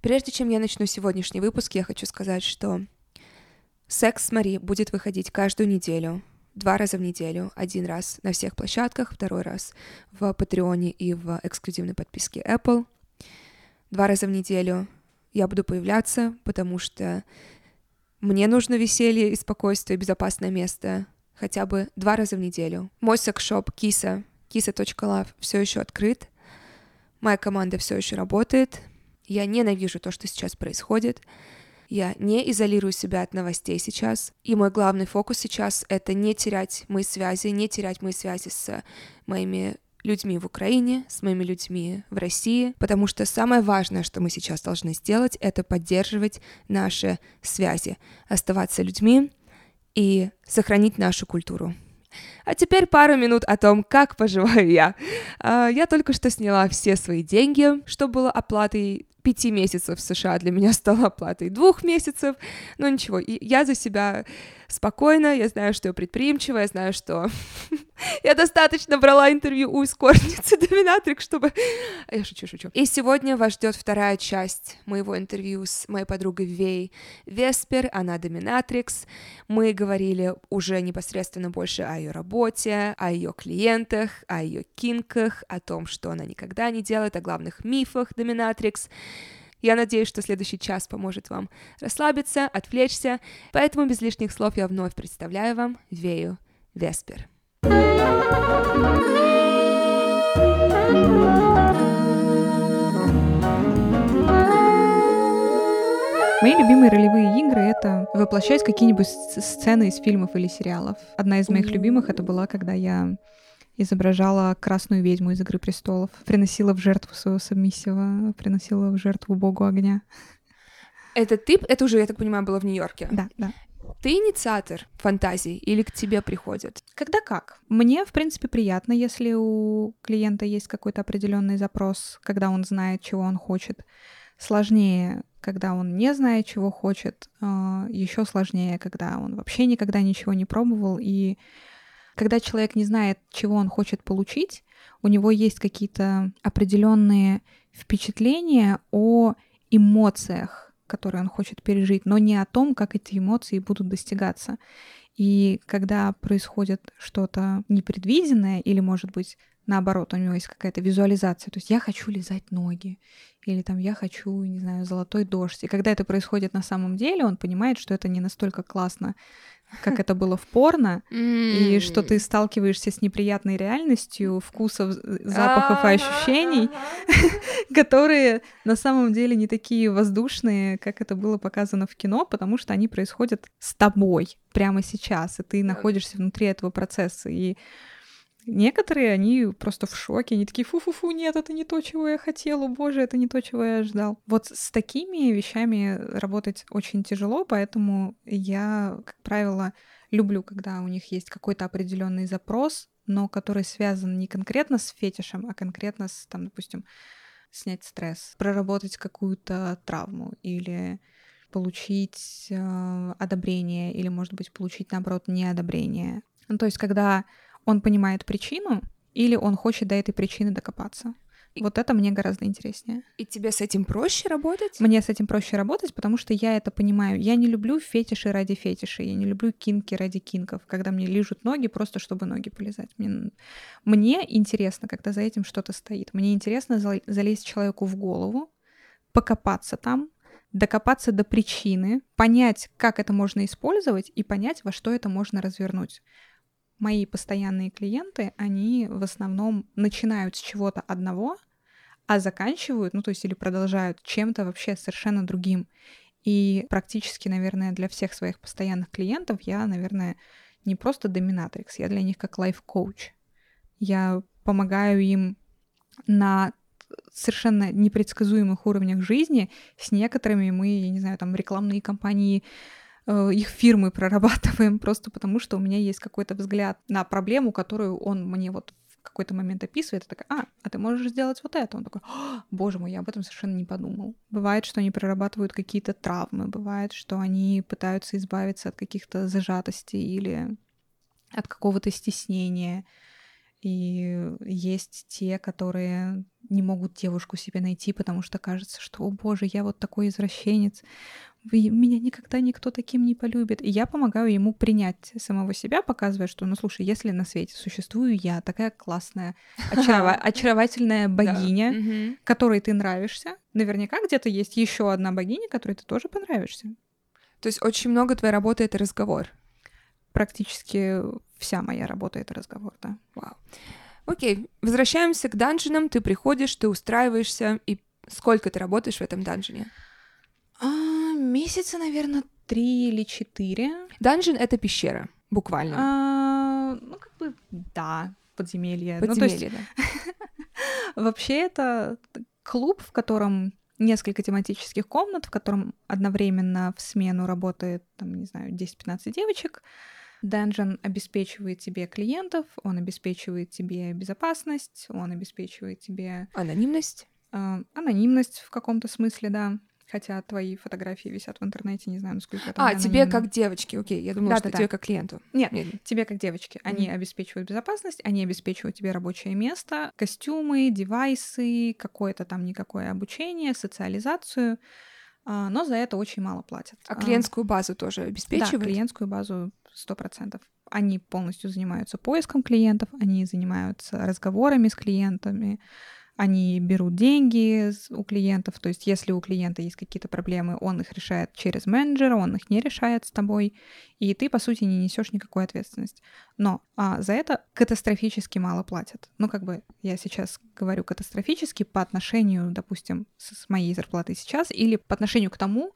Прежде чем я начну сегодняшний выпуск, я хочу сказать, что «Секс с Мари» будет выходить каждую неделю, два раза в неделю. Один раз на всех площадках, второй раз в Патреоне и в эксклюзивной подписке Apple. Два раза в неделю я буду появляться, потому что мне нужно веселье и спокойствие, безопасное место хотя бы два раза в неделю. Мой секс-шоп Киса, kisa.love все еще открыт. Моя команда все еще работает. Я ненавижу то, что сейчас происходит. Я не изолирую себя от новостей сейчас. И мой главный фокус сейчас — это не терять мои связи, не терять мои связи с моими людьми в Украине, с моими людьми в России, потому что самое важное, что мы сейчас должны сделать, это поддерживать наши связи, оставаться людьми и сохранить нашу культуру. А теперь пару минут о том, как поживаю я. А, я только что сняла все свои деньги, что было оплатой пяти месяцев в США для меня стало оплатой двух месяцев. Но ничего, я за себя спокойно, я знаю, что я предприимчивая, я знаю, что я достаточно брала интервью у эскортницы Доминатрик, чтобы... Я шучу, шучу. И сегодня вас ждет вторая часть моего интервью с моей подругой Вей Веспер, она Доминатрикс. Мы говорили уже непосредственно больше о ее работе, о ее клиентах, о ее кинках, о том, что она никогда не делает, о главных мифах Доминатрикс. Я надеюсь, что следующий час поможет вам расслабиться, отвлечься, поэтому без лишних слов я вновь представляю вам Вею Веспер. Мои любимые ролевые игры — это воплощать какие-нибудь сцены из фильмов или сериалов. Одна из моих любимых — это была, когда я изображала красную ведьму из «Игры престолов», приносила в жертву своего сабмиссива, приносила в жертву богу огня. Это ты, это уже, я так понимаю, было в Нью-Йорке? Да, да. Ты инициатор фантазий или к тебе приходят? Когда как. Мне, в принципе, приятно, если у клиента есть какой-то определенный запрос, когда он знает, чего он хочет. Сложнее, когда он не знает, чего хочет. А, Еще сложнее, когда он вообще никогда ничего не пробовал и когда человек не знает, чего он хочет получить, у него есть какие-то определенные впечатления о эмоциях, которые он хочет пережить, но не о том, как эти эмоции будут достигаться. И когда происходит что-то непредвиденное, или, может быть, наоборот, у него есть какая-то визуализация, то есть я хочу лизать ноги, или там я хочу, не знаю, золотой дождь. И когда это происходит на самом деле, он понимает, что это не настолько классно, как это было в порно, и что ты сталкиваешься с неприятной реальностью вкусов, запахов и ощущений, которые на самом деле не такие воздушные, как это было показано в кино, потому что они происходят с тобой прямо сейчас, и ты находишься внутри этого процесса. И Некоторые, они просто в шоке, они такие, фу-фу-фу, нет, это не то, чего я хотела, боже, это не то, чего я ждал. Вот с такими вещами работать очень тяжело, поэтому я, как правило, люблю, когда у них есть какой-то определенный запрос, но который связан не конкретно с фетишем, а конкретно с, там, допустим, снять стресс, проработать какую-то травму или получить э, одобрение, или, может быть, получить, наоборот, неодобрение. Ну, то есть, когда он понимает причину или он хочет до этой причины докопаться. И... Вот это мне гораздо интереснее. И тебе с этим проще работать? Мне с этим проще работать, потому что я это понимаю. Я не люблю фетиши ради фетишей, я не люблю кинки ради кинков, когда мне лижут ноги просто, чтобы ноги полезать. Мне, мне интересно, когда за этим что-то стоит. Мне интересно залезть человеку в голову, покопаться там, докопаться до причины, понять, как это можно использовать и понять, во что это можно развернуть мои постоянные клиенты, они в основном начинают с чего-то одного, а заканчивают, ну то есть или продолжают чем-то вообще совершенно другим. И практически, наверное, для всех своих постоянных клиентов я, наверное, не просто доминатрикс, я для них как лайф-коуч. Я помогаю им на совершенно непредсказуемых уровнях жизни. С некоторыми мы, я не знаю, там рекламные кампании Э, их фирмы прорабатываем просто потому, что у меня есть какой-то взгляд на проблему, которую он мне вот в какой-то момент описывает, и такая, а, а ты можешь сделать вот это. Он такой, боже мой, я об этом совершенно не подумал. Бывает, что они прорабатывают какие-то травмы, бывает, что они пытаются избавиться от каких-то зажатостей или от какого-то стеснения. И есть те, которые не могут девушку себе найти, потому что кажется, что, о боже, я вот такой извращенец, меня никогда никто таким не полюбит. И я помогаю ему принять самого себя, показывая, что, ну слушай, если на свете существую я, такая классная, очарова- очаровательная богиня, которой ты нравишься, наверняка где-то есть еще одна богиня, которой ты тоже понравишься. То есть очень много твоей работы — это разговор? Практически вся моя работа — это разговор, да. Вау. Окей, возвращаемся к данжинам. Ты приходишь, ты устраиваешься, и сколько ты работаешь в этом данжине? А, месяца, наверное, три или четыре. Данжин — это пещера, буквально. А, ну, как бы, да, подземелье. Подземелье, ну, есть... да. Вообще это клуб, в котором несколько тематических комнат, в котором одновременно в смену работает, там, не знаю, 10-15 девочек. Dungeon обеспечивает тебе клиентов, он обеспечивает тебе безопасность, он обеспечивает тебе... Анонимность? Э, анонимность в каком-то смысле, да. Хотя твои фотографии висят в интернете, не знаю, насколько это А, тебе как девочке, окей, я думала, да, что да, тебе да. как клиенту. Нет, Нет, тебе как девочке. Они mm-hmm. обеспечивают безопасность, они обеспечивают тебе рабочее место, костюмы, девайсы, какое-то там никакое обучение, социализацию, а, но за это очень мало платят. А клиентскую базу тоже обеспечивают? Да, клиентскую базу сто процентов. Они полностью занимаются поиском клиентов, они занимаются разговорами с клиентами, они берут деньги у клиентов, то есть если у клиента есть какие-то проблемы, он их решает через менеджера, он их не решает с тобой, и ты, по сути, не несешь никакой ответственности. Но а, за это катастрофически мало платят. Ну, как бы я сейчас говорю катастрофически по отношению, допустим, с моей зарплатой сейчас или по отношению к тому,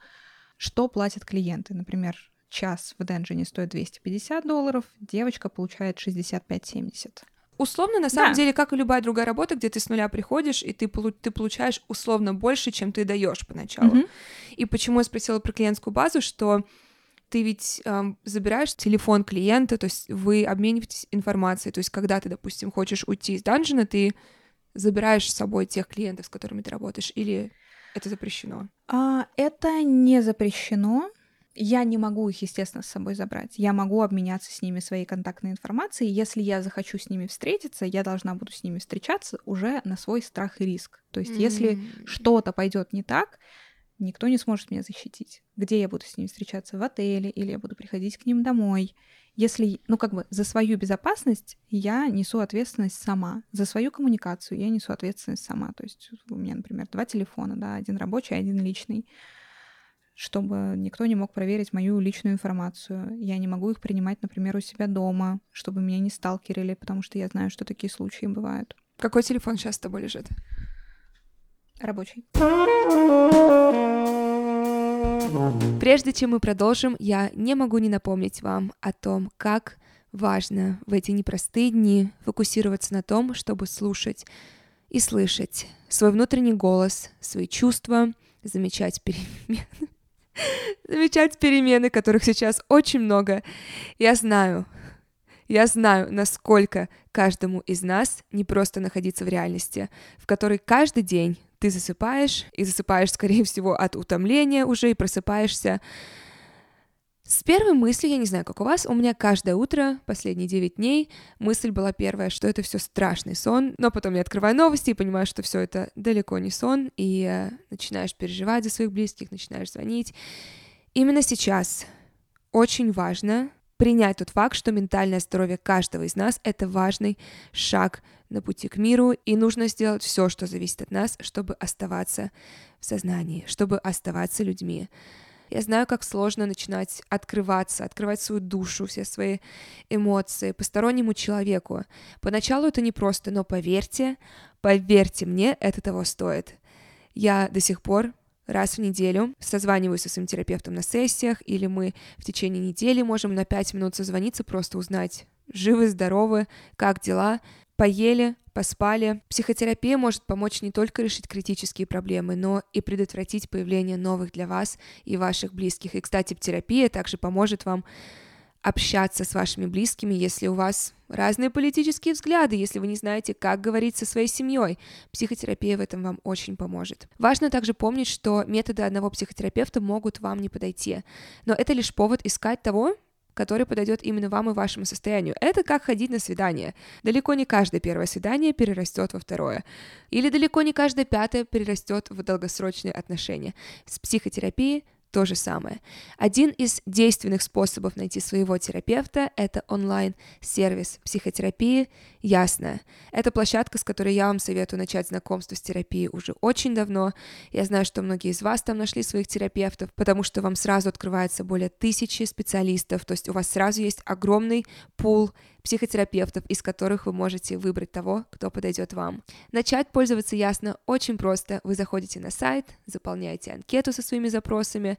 что платят клиенты. Например, час в Денджине стоит 250 долларов, девочка получает 65-70. Условно, на самом да. деле, как и любая другая работа, где ты с нуля приходишь, и ты, ты получаешь условно больше, чем ты даешь поначалу. Mm-hmm. И почему я спросила про клиентскую базу, что ты ведь эм, забираешь телефон клиента, то есть вы обмениваетесь информацией. То есть, когда ты, допустим, хочешь уйти из данжена, ты забираешь с собой тех клиентов, с которыми ты работаешь, или это запрещено? А, это не запрещено. Я не могу их, естественно, с собой забрать. Я могу обменяться с ними своей контактной информацией. Если я захочу с ними встретиться, я должна буду с ними встречаться уже на свой страх и риск. То есть, mm-hmm. если что-то пойдет не так, никто не сможет меня защитить. Где я буду с ними встречаться? В отеле или я буду приходить к ним домой? Если, ну, как бы за свою безопасность я несу ответственность сама, за свою коммуникацию я несу ответственность сама. То есть у меня, например, два телефона, да, один рабочий, один личный чтобы никто не мог проверить мою личную информацию. Я не могу их принимать, например, у себя дома, чтобы меня не сталкерили, потому что я знаю, что такие случаи бывают. Какой телефон сейчас с тобой лежит? Рабочий. Прежде чем мы продолжим, я не могу не напомнить вам о том, как важно в эти непростые дни фокусироваться на том, чтобы слушать и слышать свой внутренний голос, свои чувства, замечать перемены, замечать перемены, которых сейчас очень много. Я знаю, я знаю, насколько каждому из нас не просто находиться в реальности, в которой каждый день ты засыпаешь, и засыпаешь, скорее всего, от утомления уже, и просыпаешься с первой мыслью, я не знаю, как у вас, у меня каждое утро, последние 9 дней, мысль была первая, что это все страшный сон, но потом я открываю новости и понимаю, что все это далеко не сон, и э, начинаешь переживать за своих близких, начинаешь звонить. Именно сейчас очень важно принять тот факт, что ментальное здоровье каждого из нас — это важный шаг на пути к миру, и нужно сделать все, что зависит от нас, чтобы оставаться в сознании, чтобы оставаться людьми. Я знаю, как сложно начинать открываться, открывать свою душу, все свои эмоции постороннему человеку. Поначалу это непросто, но поверьте, поверьте мне, это того стоит. Я до сих пор раз в неделю созваниваюсь со своим терапевтом на сессиях, или мы в течение недели можем на пять минут созвониться, просто узнать, живы, здоровы, как дела, поели, поспали. Психотерапия может помочь не только решить критические проблемы, но и предотвратить появление новых для вас и ваших близких. И, кстати, терапия также поможет вам общаться с вашими близкими, если у вас разные политические взгляды, если вы не знаете, как говорить со своей семьей. Психотерапия в этом вам очень поможет. Важно также помнить, что методы одного психотерапевта могут вам не подойти, но это лишь повод искать того, который подойдет именно вам и вашему состоянию. Это как ходить на свидание. Далеко не каждое первое свидание перерастет во второе. Или далеко не каждое пятое перерастет в долгосрочные отношения. С психотерапией то же самое. Один из действенных способов найти своего терапевта — это онлайн-сервис психотерапии «Ясная». Это площадка, с которой я вам советую начать знакомство с терапией уже очень давно. Я знаю, что многие из вас там нашли своих терапевтов, потому что вам сразу открывается более тысячи специалистов, то есть у вас сразу есть огромный пул психотерапевтов, из которых вы можете выбрать того, кто подойдет вам. Начать пользоваться ясно очень просто. Вы заходите на сайт, заполняете анкету со своими запросами,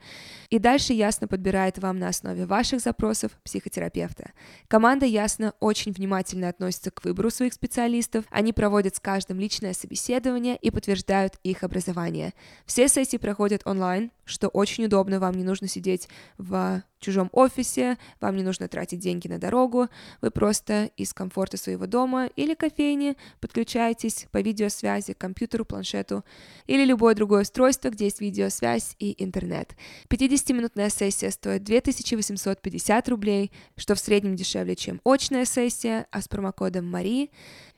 и дальше ясно подбирает вам на основе ваших запросов психотерапевта. Команда ясно очень внимательно относится к выбору своих специалистов, они проводят с каждым личное собеседование и подтверждают их образование. Все сессии проходят онлайн, что очень удобно, вам не нужно сидеть в чужом офисе, вам не нужно тратить деньги на дорогу, вы просто из комфорта своего дома или кофейни подключаетесь по видеосвязи к компьютеру, планшету или любое другое устройство, где есть видеосвязь и интернет. 50-минутная сессия стоит 2850 рублей, что в среднем дешевле, чем очная сессия, а с промокодом Мари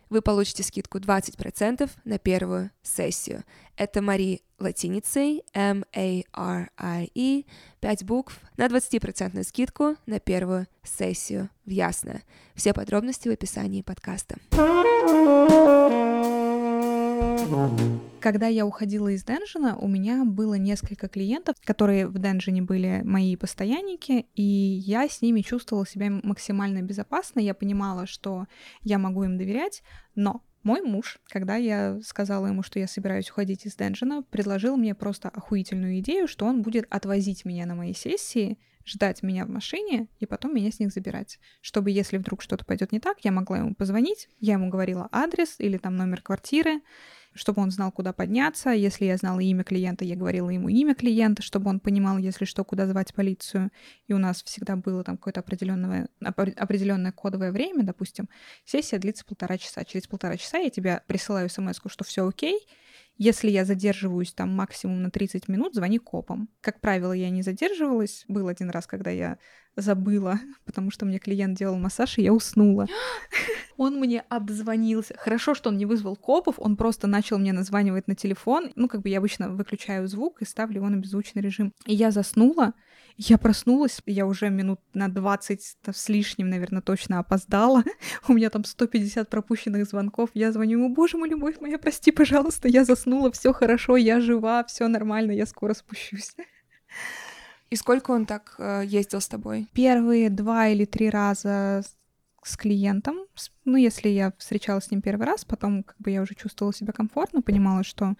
вы получите скидку 20% на первую сессию. Это Мари латиницей M-A-R-I-E, 5 букв, на 20% скидку на первую сессию в Ясно. Все подробности в описании подкаста. Когда я уходила из Денжина, у меня было несколько клиентов, которые в Денжине были мои постоянники, и я с ними чувствовала себя максимально безопасно. Я понимала, что я могу им доверять, но мой муж, когда я сказала ему, что я собираюсь уходить из Денжина, предложил мне просто охуительную идею, что он будет отвозить меня на мои сессии, ждать меня в машине и потом меня с них забирать. Чтобы, если вдруг что-то пойдет не так, я могла ему позвонить, я ему говорила адрес или там номер квартиры, чтобы он знал, куда подняться. Если я знала имя клиента, я говорила ему имя клиента, чтобы он понимал, если что, куда звать полицию. И у нас всегда было там какое-то определенное, определенное кодовое время, допустим, сессия длится полтора часа. Через полтора часа я тебе присылаю смс что все окей, если я задерживаюсь там максимум на 30 минут, звони копам. Как правило, я не задерживалась. Был один раз, когда я забыла, потому что мне клиент делал массаж, и я уснула. Он мне обзвонился. Хорошо, что он не вызвал копов, он просто начал мне названивать на телефон. Ну, как бы я обычно выключаю звук и ставлю его на беззвучный режим. И я заснула, я проснулась, я уже минут на 20 с лишним, наверное, точно опоздала. У меня там 150 пропущенных звонков. Я звоню ему, боже мой, любовь моя, прости, пожалуйста, я заснула, все хорошо, я жива, все нормально, я скоро спущусь. И сколько он так э, ездил с тобой? Первые два или три раза с клиентом. Ну, если я встречалась с ним первый раз, потом как бы я уже чувствовала себя комфортно, понимала, что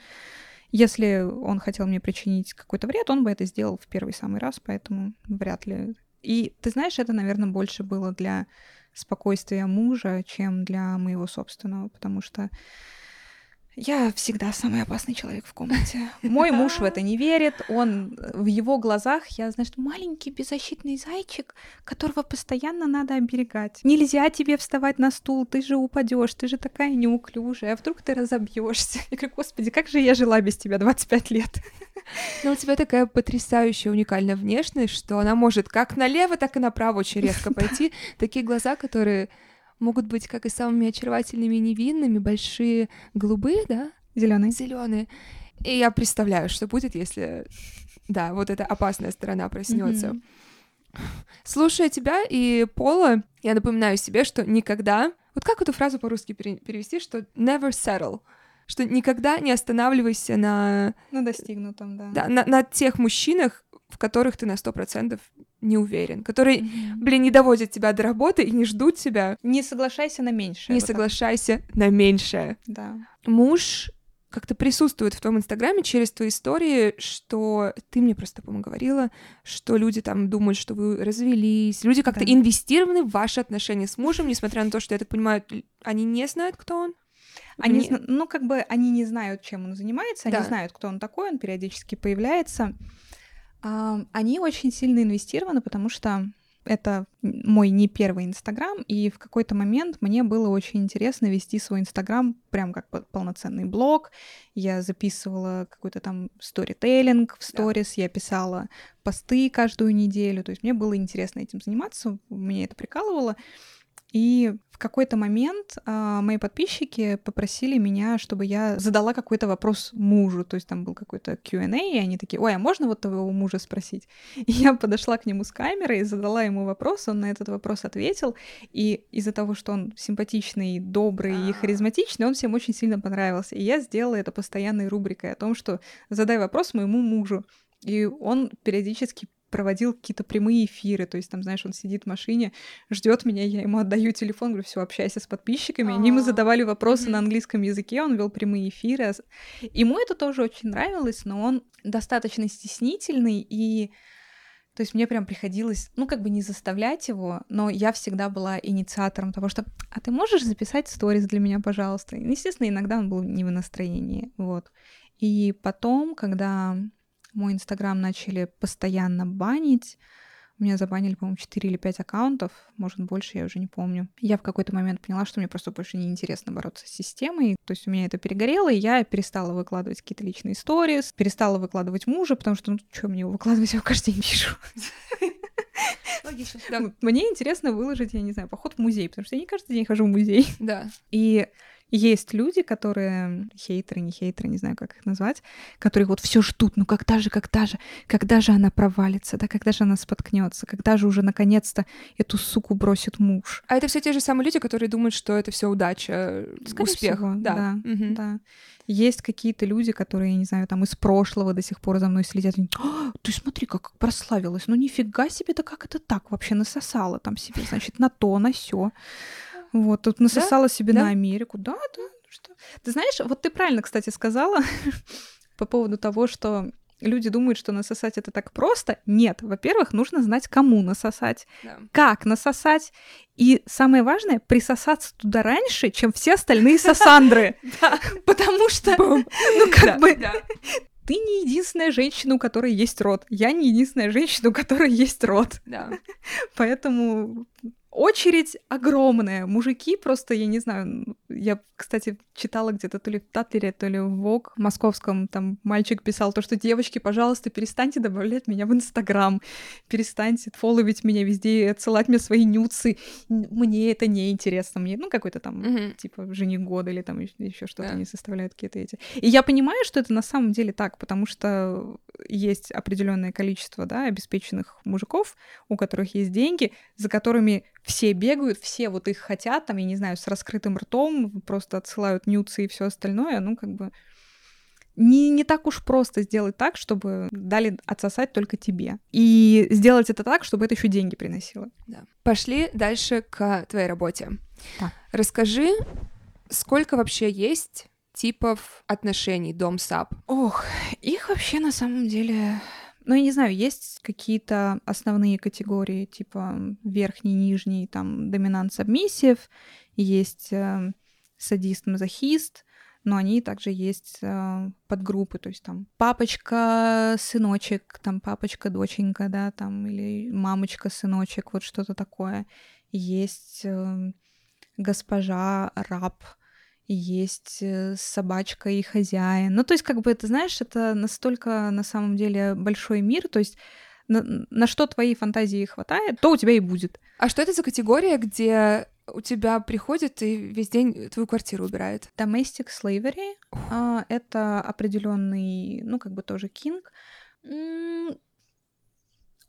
если он хотел мне причинить какой-то вред, он бы это сделал в первый самый раз, поэтому вряд ли. И ты знаешь, это, наверное, больше было для спокойствия мужа, чем для моего собственного, потому что я всегда самый опасный человек в комнате. Мой муж в это не верит. Он в его глазах, я, знаешь, маленький беззащитный зайчик, которого постоянно надо оберегать. Нельзя тебе вставать на стул, ты же упадешь, ты же такая неуклюжая, а вдруг ты разобьешься. Я говорю, господи, как же я жила без тебя 25 лет. Но у тебя такая потрясающая, уникальная внешность, что она может как налево, так и направо очень резко пойти. Такие глаза, которые могут быть как и самыми очаровательными и невинными, большие, голубые, да? Зеленые. Зеленые. И я представляю, что будет, если, да, вот эта опасная сторона проснется. Mm-hmm. Слушая тебя и Пола, я напоминаю себе, что никогда... Вот как эту фразу по-русски перевести, что never settle, что никогда не останавливайся на... На достигнутом, да. Да, на, на тех мужчинах, в которых ты на сто процентов не уверен, которые, mm-hmm. блин, не доводят тебя до работы и не ждут тебя. Не соглашайся на меньшее. Не вот соглашайся так. на меньшее. Да. Муж как-то присутствует в том инстаграме через твои истории, что ты мне просто, по-моему, говорила, что люди там думают, что вы развелись, люди как-то да. инвестированы в ваши отношения с мужем, несмотря на то, что, я так понимаю, они не знают, кто он. Они, не... ну, как бы они не знают, чем он занимается, да. они знают, кто он такой, он периодически появляется. Они очень сильно инвестированы, потому что это мой не первый Инстаграм, и в какой-то момент мне было очень интересно вести свой Инстаграм прям как полноценный блог. Я записывала какой-то там сторителлинг в сторис, да. я писала посты каждую неделю, то есть мне было интересно этим заниматься, мне это прикалывало. И в какой-то момент э, мои подписчики попросили меня, чтобы я задала какой-то вопрос мужу. То есть там был какой-то Q&A, и они такие, ой, а можно вот твоего мужа спросить? И я подошла к нему с камерой и задала ему вопрос, он на этот вопрос ответил. И из-за того, что он симпатичный, добрый и а. харизматичный, он всем очень сильно понравился. И я сделала это постоянной рубрикой о том, что задай вопрос моему мужу. И он периодически проводил какие-то прямые эфиры, то есть там, знаешь, он сидит в машине, ждет меня, я ему отдаю телефон, говорю, все, общайся с подписчиками. Они ему задавали вопросы на английском языке, он вел прямые эфиры. Ему это тоже очень нравилось, но он достаточно стеснительный и то есть мне прям приходилось, ну, как бы не заставлять его, но я всегда была инициатором того, что «А ты можешь записать сторис для меня, пожалуйста?» и, Естественно, иногда он был не в настроении, вот. И потом, когда мой Инстаграм начали постоянно банить. Меня забанили, по-моему, 4 или 5 аккаунтов, может, больше, я уже не помню. Я в какой-то момент поняла, что мне просто больше не интересно бороться с системой. То есть у меня это перегорело, и я перестала выкладывать какие-то личные истории, перестала выкладывать мужа, потому что, ну, что мне его выкладывать, я его каждый день пишу. Логично. Да. Мне интересно выложить, я не знаю, поход в музей, потому что я не каждый день хожу в музей. Да. И есть люди, которые хейтеры, не хейтеры, не знаю, как их назвать, которые вот все ждут, ну когда же, когда же, когда же она провалится, да, когда же она споткнется, когда же уже наконец-то эту суку бросит муж. А это все те же самые люди, которые думают, что это все удача, Скорее успех. Всего, да. Да, угу. да. Есть какие-то люди, которые, я не знаю, там из прошлого до сих пор за мной следят. «А, ты смотри, как прославилась. Ну нифига себе, да как это так вообще насосала там себе, значит, на то, на все. Вот, тут насосала да? себе да? на Америку. Да, да. Ну что? Ты знаешь, вот ты правильно, кстати, сказала по поводу того, что люди думают, что насосать это так просто. Нет, во-первых, нужно знать, кому насосать, да. как насосать. И самое важное, присосаться туда раньше, чем все остальные сосандры. Потому что, ну как бы, ты не единственная женщина, у которой есть рот. Я не единственная женщина, у которой есть рот. Да. Поэтому очередь огромная. Мужики просто, я не знаю, я, кстати, читала где-то то ли в Татлере, то ли в ВОК московском, там мальчик писал то, что девочки, пожалуйста, перестаньте добавлять меня в Инстаграм, перестаньте фолловить меня везде, и отсылать мне свои нюцы. Мне это не интересно. Мне, ну, какой-то там, mm-hmm. типа, жених года или там еще что-то, yeah. они составляют какие-то эти. И я понимаю, что это на самом деле так, потому что есть определенное количество, да, обеспеченных мужиков, у которых есть деньги, за которыми все бегают, все вот их хотят, там, я не знаю, с раскрытым ртом, просто отсылают нюцы и все остальное, ну, как бы не, не так уж просто сделать так, чтобы дали отсосать только тебе. И сделать это так, чтобы это еще деньги приносило. Да. Пошли дальше к твоей работе. Да. Расскажи, сколько вообще есть типов отношений дом-сап? Ох, их вообще на самом деле ну, я не знаю, есть какие-то основные категории, типа верхний, нижний, там, доминант, сабмиссив, есть э, садист, мазохист, но они также есть э, подгруппы, то есть там папочка, сыночек, там папочка, доченька, да, там, или мамочка, сыночек, вот что-то такое. Есть э, госпожа, раб, есть э, собачка и хозяин. Ну, то есть, как бы, ты знаешь, это настолько на самом деле большой мир, то есть на, на что твоей фантазии хватает, то у тебя и будет. А что это за категория, где у тебя приходит и весь день твою квартиру убирает? Domestic slavery uh, — это определенный, ну, как бы тоже кинг.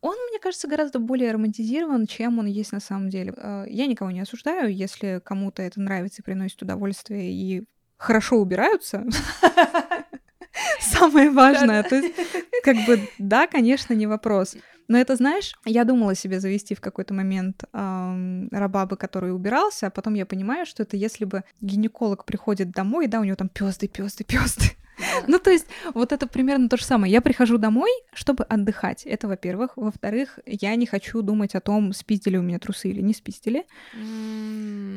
Он, мне кажется, гораздо более романтизирован, чем он есть на самом деле. Э, я никого не осуждаю, если кому-то это нравится и приносит удовольствие, и хорошо убираются. Самое важное. То есть, как бы, да, конечно, не вопрос. Но это, знаешь, я думала себе завести в какой-то момент эм, рабабы, который убирался, а потом я понимаю, что это если бы гинеколог приходит домой, да, у него там пёзды, пёзды, пёзды. Ну, то есть, вот это примерно то же самое. Я прихожу домой, чтобы отдыхать. Это, во-первых. Во-вторых, я не хочу думать о том, спиздили у меня трусы или не спиздили.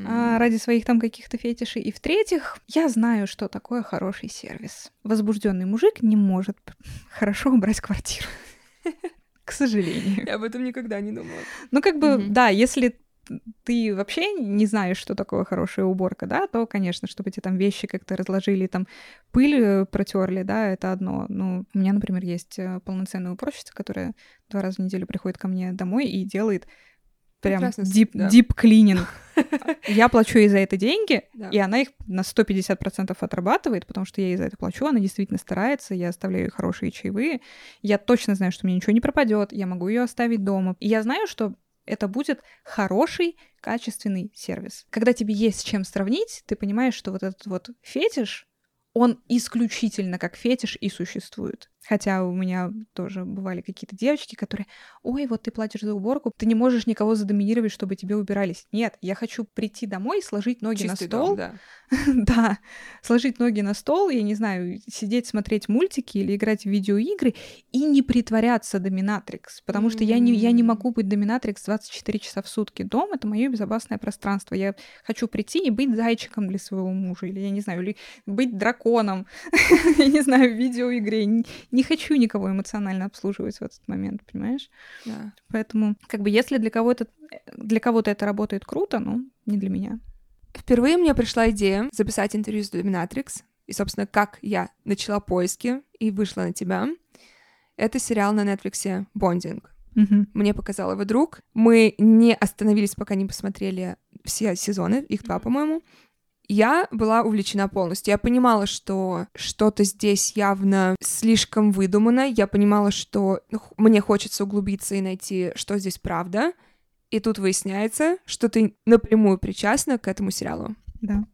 А, ради своих там каких-то фетишей. И в-третьих, я знаю, что такое хороший сервис. Возбужденный мужик не может хорошо убрать квартиру. К сожалению. Я об этом никогда не думала. Ну, как бы, да, если ты вообще не знаешь, что такое хорошая уборка, да, то, конечно, чтобы эти там вещи как-то разложили, там пыль э, протерли, да, это одно. Ну, у меня, например, есть э, полноценная уборщица, которая два раза в неделю приходит ко мне домой и делает прям дип, да. дип клининг. Я плачу ей за это деньги, да. и она их на 150% отрабатывает, потому что я ей за это плачу, она действительно старается, я оставляю ей хорошие чаевые, я точно знаю, что мне ничего не пропадет, я могу ее оставить дома. И я знаю, что это будет хороший, качественный сервис. Когда тебе есть с чем сравнить, ты понимаешь, что вот этот вот фетиш, он исключительно как фетиш и существует. Хотя у меня тоже бывали какие-то девочки, которые, ой, вот ты платишь за уборку, ты не можешь никого задоминировать, чтобы тебе убирались. Нет, я хочу прийти домой, сложить ноги Чистый на стол. Дом, да. да, сложить ноги на стол, я не знаю, сидеть, смотреть мультики или играть в видеоигры и не притворяться доминатрикс, потому что я не, я не могу быть доминатрикс 24 часа в сутки. Дом — это мое безопасное пространство. Я хочу прийти и быть зайчиком для своего мужа, или, я не знаю, или быть драконом, я не знаю, в видеоигре не хочу никого эмоционально обслуживать в этот момент, понимаешь? Да. Поэтому, как бы, если для кого-то для кого-то это работает круто, ну, не для меня. Впервые мне пришла идея записать интервью с Dominatrix, и, собственно, как я начала поиски и вышла на тебя. Это сериал на Netflix «Бондинг». Угу. Мне показал его друг. Мы не остановились, пока не посмотрели все сезоны, их два, по-моему я была увлечена полностью. Я понимала, что что-то здесь явно слишком выдумано. Я понимала, что мне хочется углубиться и найти, что здесь правда. И тут выясняется, что ты напрямую причастна к этому сериалу. Да.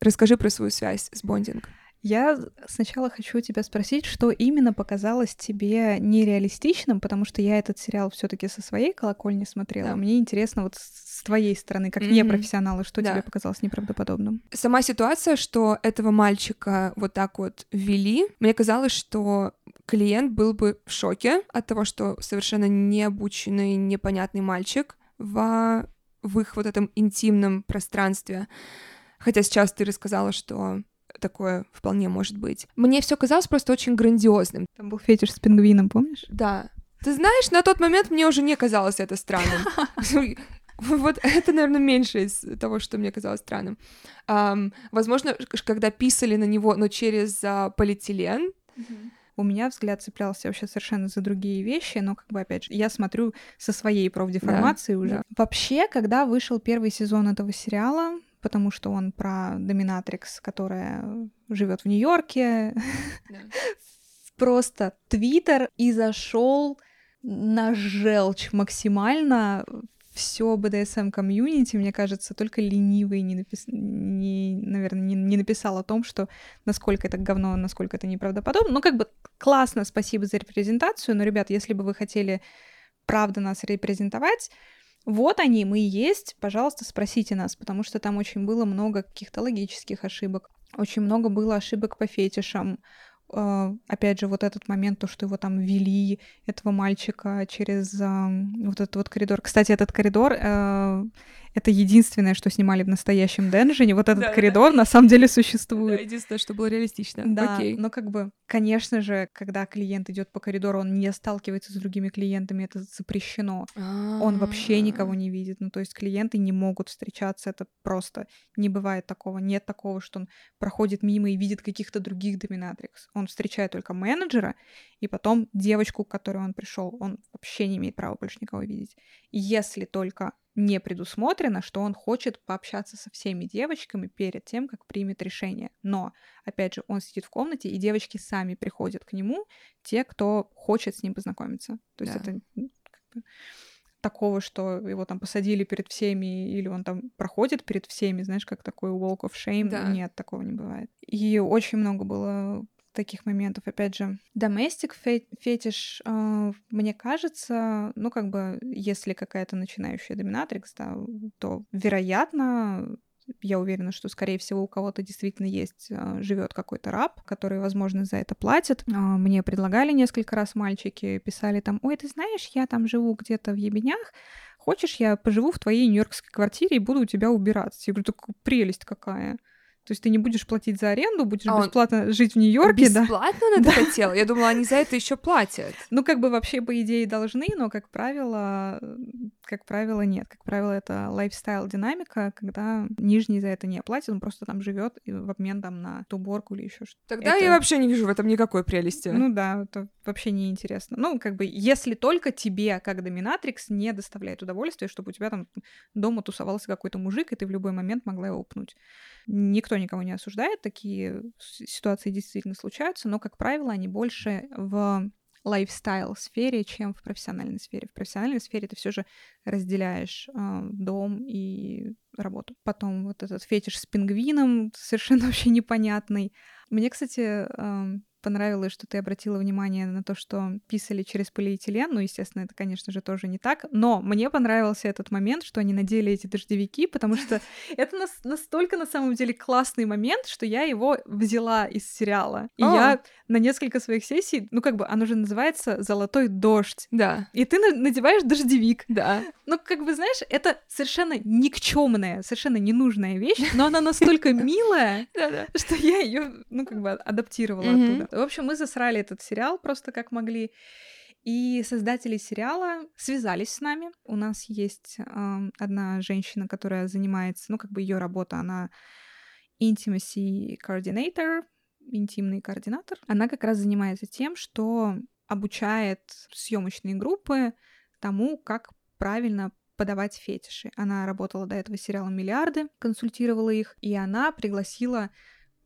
Расскажи про свою связь с Бондинг. Я сначала хочу тебя спросить, что именно показалось тебе нереалистичным, потому что я этот сериал все-таки со своей колокольни смотрела. Да. Мне интересно вот с твоей стороны, как mm-hmm. непрофессионала, что да. тебе показалось неправдоподобным? Сама ситуация, что этого мальчика вот так вот ввели, мне казалось, что клиент был бы в шоке от того, что совершенно необученный, непонятный мальчик в, в их вот этом интимном пространстве. Хотя сейчас ты рассказала, что такое вполне может быть. Мне все казалось просто очень грандиозным. Там был фетиш с пингвином, помнишь? Да. Ты знаешь, на тот момент мне уже не казалось это странным. Вот это, наверное, меньше из того, что мне казалось странным. возможно, когда писали на него, но через uh, полиэтилен, у меня взгляд цеплялся вообще совершенно за другие вещи, но как бы опять же, я смотрю со своей профдеформацией да, уже. Да. Вообще, когда вышел первый сезон этого сериала, потому что он про доминатрикс, которая живет в Нью-Йорке. Да. Просто Твиттер и зашел на желчь максимально все BDSM комьюнити, мне кажется, только ленивый не, напис... не наверное, не, не написал о том, что насколько это говно, насколько это неправдоподобно. Ну, как бы классно, спасибо за репрезентацию, но, ребят, если бы вы хотели правда нас репрезентовать, вот они, мы и есть, пожалуйста, спросите нас, потому что там очень было много каких-то логических ошибок, очень много было ошибок по фетишам, Uh, опять же, вот этот момент, то, что его там вели, этого мальчика, через вот этот вот коридор. Кстати, этот коридор, uh, это единственное, что снимали в настоящем Денжине. Вот этот да, коридор да. на самом деле существует. Да, единственное, что было реалистично. Да, Окей. но как бы, конечно же, когда клиент идет по коридору, он не сталкивается с другими клиентами, это запрещено. А-а-а. Он вообще никого не видит. Ну, то есть клиенты не могут встречаться, это просто не бывает такого. Нет такого, что он проходит мимо и видит каких-то других доминатрикс. Он встречает только менеджера, и потом девочку, к которой он пришел. Он вообще не имеет права больше никого видеть. Если только не предусмотрено, что он хочет пообщаться со всеми девочками перед тем, как примет решение. Но, опять же, он сидит в комнате, и девочки сами приходят к нему, те, кто хочет с ним познакомиться. То есть да. это как бы, такого, что его там посадили перед всеми, или он там проходит перед всеми, знаешь, как такой walk of shame. Да. Нет, такого не бывает. И очень много было таких моментов. Опять же, domestic фетиш, э, мне кажется, ну, как бы, если какая-то начинающая доминатрикс, да, то, вероятно, я уверена, что, скорее всего, у кого-то действительно есть, э, живет какой-то раб, который, возможно, за это платит. Э, мне предлагали несколько раз мальчики, писали там, ой, ты знаешь, я там живу где-то в Ебенях, хочешь, я поживу в твоей нью-йоркской квартире и буду у тебя убираться? Я говорю, так прелесть какая. То есть ты не будешь платить за аренду, будешь А бесплатно жить в Нью-Йорке, да? Бесплатно он это хотел? Я думала, они за это еще платят. Ну, как бы вообще, по идее, должны, но, как правило, как правило, нет. Как правило, это лайфстайл динамика, когда нижний за это не платит, он просто там живет в обмен там на ту уборку или еще что-то. Тогда Это- я вообще не вижу в этом никакой прелести. Ну да, это вообще неинтересно. Ну, как бы, если только тебе, как доминатрикс, не доставляет удовольствия, чтобы у тебя там дома тусовался какой-то мужик, и ты в любой момент могла его пнуть. Никто никого не осуждает, такие ситуации действительно случаются, но, как правило, они больше в лайфстайл сфере, чем в профессиональной сфере. В профессиональной сфере ты все же разделяешь э, дом и работу. Потом вот этот фетиш с пингвином совершенно вообще непонятный. Мне, кстати, эм, понравилось, что ты обратила внимание на то, что писали через полиэтилен. Ну, естественно, это, конечно же, тоже не так. Но мне понравился этот момент, что они надели эти дождевики, потому что это нас- настолько, на самом деле, классный момент, что я его взяла из сериала. И А. я на несколько своих сессий, ну, как бы, оно же называется «Золотой дождь». Да, И ты на- надеваешь дождевик. да. Ну, как бы, знаешь, это совершенно никчемная, совершенно ненужная вещь, но она настолько милая, что я ее, ну, как бы адаптировала оттуда. В общем, мы засрали этот сериал просто как могли. И создатели сериала связались с нами. У нас есть ам, одна женщина, которая занимается, ну, как бы ее работа, она intimacy coordinator, интимный координатор. Она как раз занимается тем, что обучает съемочные группы тому, как правильно подавать фетиши. Она работала до этого сериалом «Миллиарды», консультировала их, и она пригласила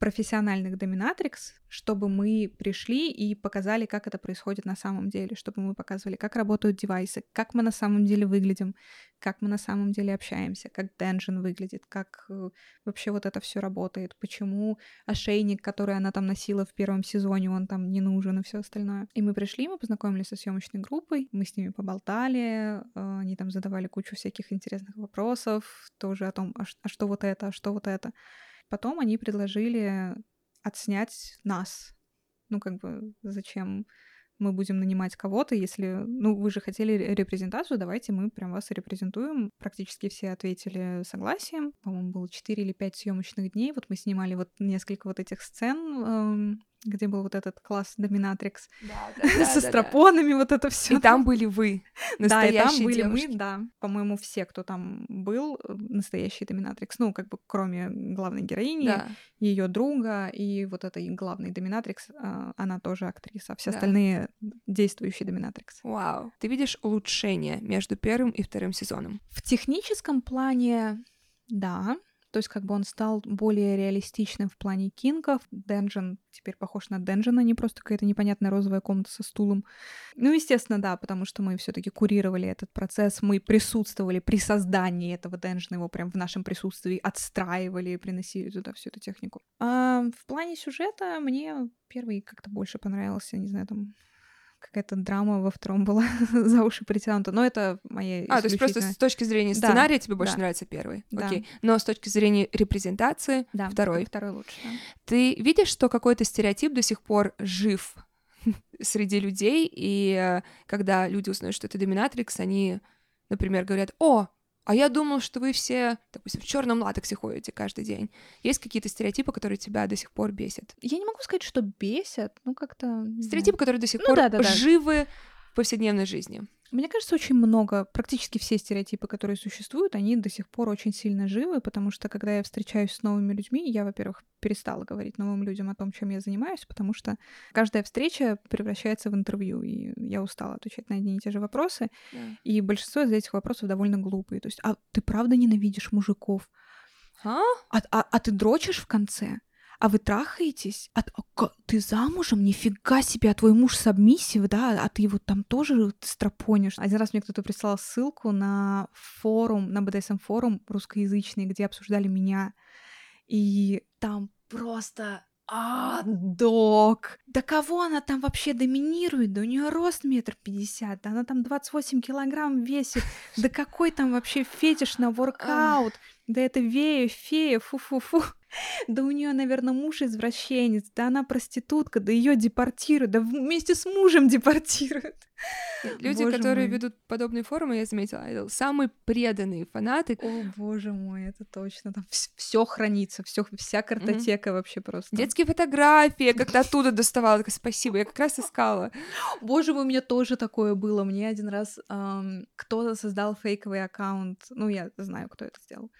профессиональных доминатрикс, чтобы мы пришли и показали, как это происходит на самом деле, чтобы мы показывали, как работают девайсы, как мы на самом деле выглядим, как мы на самом деле общаемся, как денжин выглядит, как э, вообще вот это все работает, почему ошейник, который она там носила в первом сезоне, он там не нужен и все остальное. И мы пришли, мы познакомились со съемочной группой, мы с ними поболтали, э, они там задавали кучу всяких интересных вопросов, тоже о том, а а что вот это, а что вот это. Потом они предложили отснять нас. Ну, как бы, зачем мы будем нанимать кого-то, если... Ну, вы же хотели ре- репрезентацию, давайте мы прям вас репрезентуем. Практически все ответили согласием. По-моему, было 4 или 5 съемочных дней. Вот мы снимали вот несколько вот этих сцен, эм, где был вот этот класс Доминатрикс со стропонами, вот это все. И там были вы, Да, и там настоящие были девушки. мы, да. По-моему, все, кто там был, э, настоящий доминатрикс. Ну, как бы кроме главной героини, ее друга и вот этой главной доминатрикс, а, она тоже актриса. Все Да. остальные действующие доминатрикс. Вау. Ты видишь улучшение между первым и вторым сезоном? В техническом плане, да. То есть как бы он стал более реалистичным в плане кинков. Денджин теперь похож на Денджина, не просто какая-то непонятная розовая комната со стулом. Ну, естественно, да, потому что мы все таки курировали этот процесс, мы присутствовали при создании этого Денджина, его прям в нашем присутствии отстраивали и приносили туда всю эту технику. А в плане сюжета мне первый как-то больше понравился, не знаю, там какая-то драма во втором была за уши притянута. Но это моя А, то есть просто с точки зрения Да, сценария тебе больше да. нравится первый. Да. Окей. Но с точки зрения репрезентации Да, второй. Второй лучше, да. Ты видишь, что какой-то стереотип до сих пор жив среди людей, и э, когда люди узнают, что ты доминатрикс, они, например, говорят, о, а я думал, что вы все, допустим, в черном латексе ходите каждый день. Есть какие-то стереотипы, которые тебя до сих пор бесят? Я не могу сказать, что бесят, ну как-то... Стереотипы, которые до сих Ну пор да-да-да. живы в повседневной жизни. Мне кажется, очень много, практически все стереотипы, которые существуют, они до сих пор очень сильно живы, потому что когда я встречаюсь с новыми людьми, я, во-первых, перестала говорить новым людям о том, чем я занимаюсь, потому что каждая встреча превращается в интервью, и я устала отвечать на одни и те же вопросы, и большинство из этих вопросов довольно глупые. То есть, а ты правда ненавидишь мужиков? А? А, а- а ты дрочишь в конце? А вы трахаетесь? А, а ты замужем? Нифига себе, а твой муж сабмиссив, да? А ты вот там тоже стропонишь? Один раз мне кто-то прислал ссылку на форум, на BDSM-форум русскоязычный, где обсуждали меня. И там просто адок. Да кого она там вообще доминирует? Да у нее рост метр пятьдесят, да она там 28 килограмм весит. Да какой там вообще фетиш на воркаут? Да это Вея, фея, фу-фу-фу. Да у нее, наверное, муж извращенец, да она проститутка, да ее депортируют, да вместе с мужем депортируют. Люди, боже которые мой. ведут подобные форумы, я заметила, самые преданные фанаты. О, боже мой, это точно. Там все хранится, все, вся картотека mm-hmm. вообще просто. Детские фотографии, я как-то оттуда доставала. Спасибо, я как раз искала. Боже мой, у меня тоже такое было. Мне один раз эм, кто-то создал фейковый аккаунт. Ну, я знаю, кто это сделал